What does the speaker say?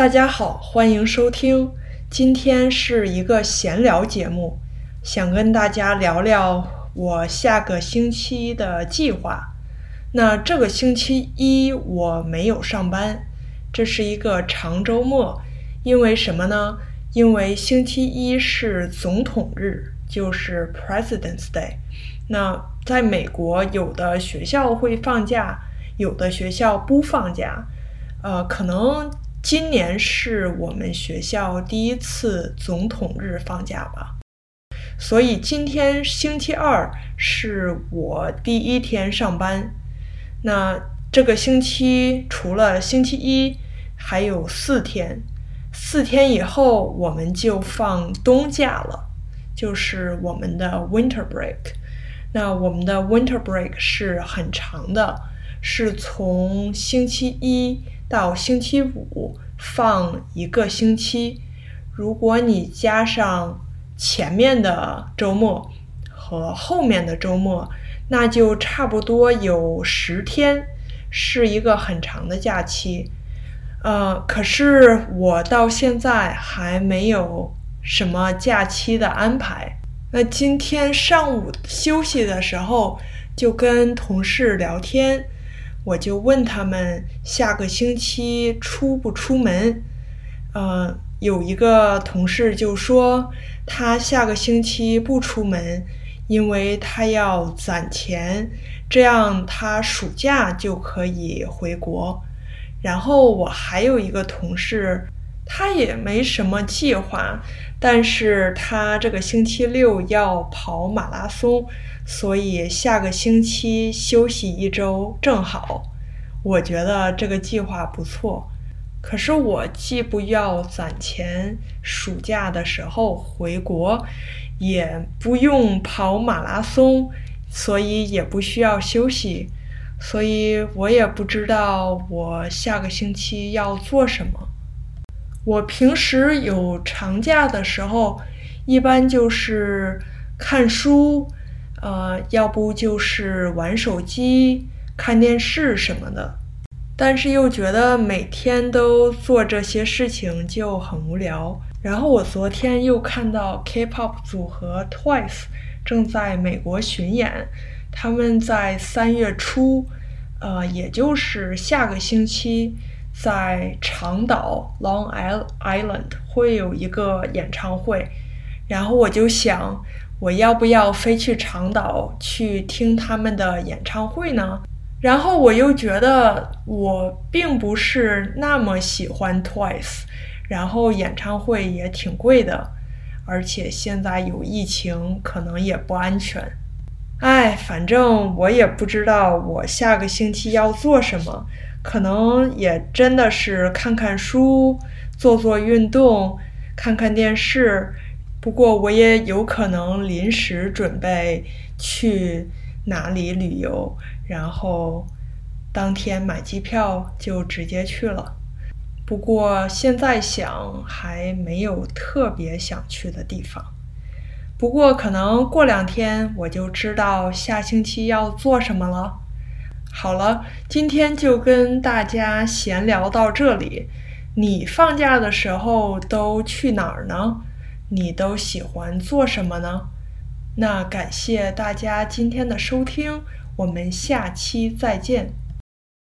大家好，欢迎收听。今天是一个闲聊节目，想跟大家聊聊我下个星期的计划。那这个星期一我没有上班，这是一个长周末。因为什么呢？因为星期一是总统日，就是 President's Day。那在美国，有的学校会放假，有的学校不放假。呃，可能今年是我们学校第一次总统日放假吧。所以今天星期二是我第一天上班。那这个星期除了星期一，还有四天。四天以后我们就放冬假了，就是我们的 Winter Break。那我们的 Winter Break 是很长的，是从星期一到星期五放一个星期。如果你加上前面的周末和后面的周末，那就差不多有十天，是一个很长的假期。呃，可是我到现在还没有什么假期的安排。那今天上午休息的时候，就跟同事聊天，我就问他们下个星期出不出门。呃，有一个同事就说他下个星期不出门，因为他要攒钱，这样他暑假就可以回国。然后我还有一个同事，他也没什么计划，但是他这个星期六要跑马拉松，所以下个星期休息一周正好。我觉得这个计划不错，可是我既不要攒钱，暑假的时候回国，也不用跑马拉松，所以也不需要休息。所以我也不知道我下个星期要做什么。我平时有长假的时候，一般就是看书，呃，要不就是玩手机、看电视什么的。但是又觉得每天都做这些事情就很无聊。然后我昨天又看到 K-pop 组合 Twice 正在美国巡演。他们在三月初，呃，也就是下个星期，在长岛 （Long Island） 会有一个演唱会。然后我就想，我要不要飞去长岛去听他们的演唱会呢？然后我又觉得我并不是那么喜欢 Twice，然后演唱会也挺贵的，而且现在有疫情，可能也不安全。哎，反正我也不知道我下个星期要做什么，可能也真的是看看书、做做运动、看看电视。不过我也有可能临时准备去哪里旅游，然后当天买机票就直接去了。不过现在想还没有特别想去的地方。不过，可能过两天我就知道下星期要做什么了。好了，今天就跟大家闲聊到这里。你放假的时候都去哪儿呢？你都喜欢做什么呢？那感谢大家今天的收听，我们下期再见。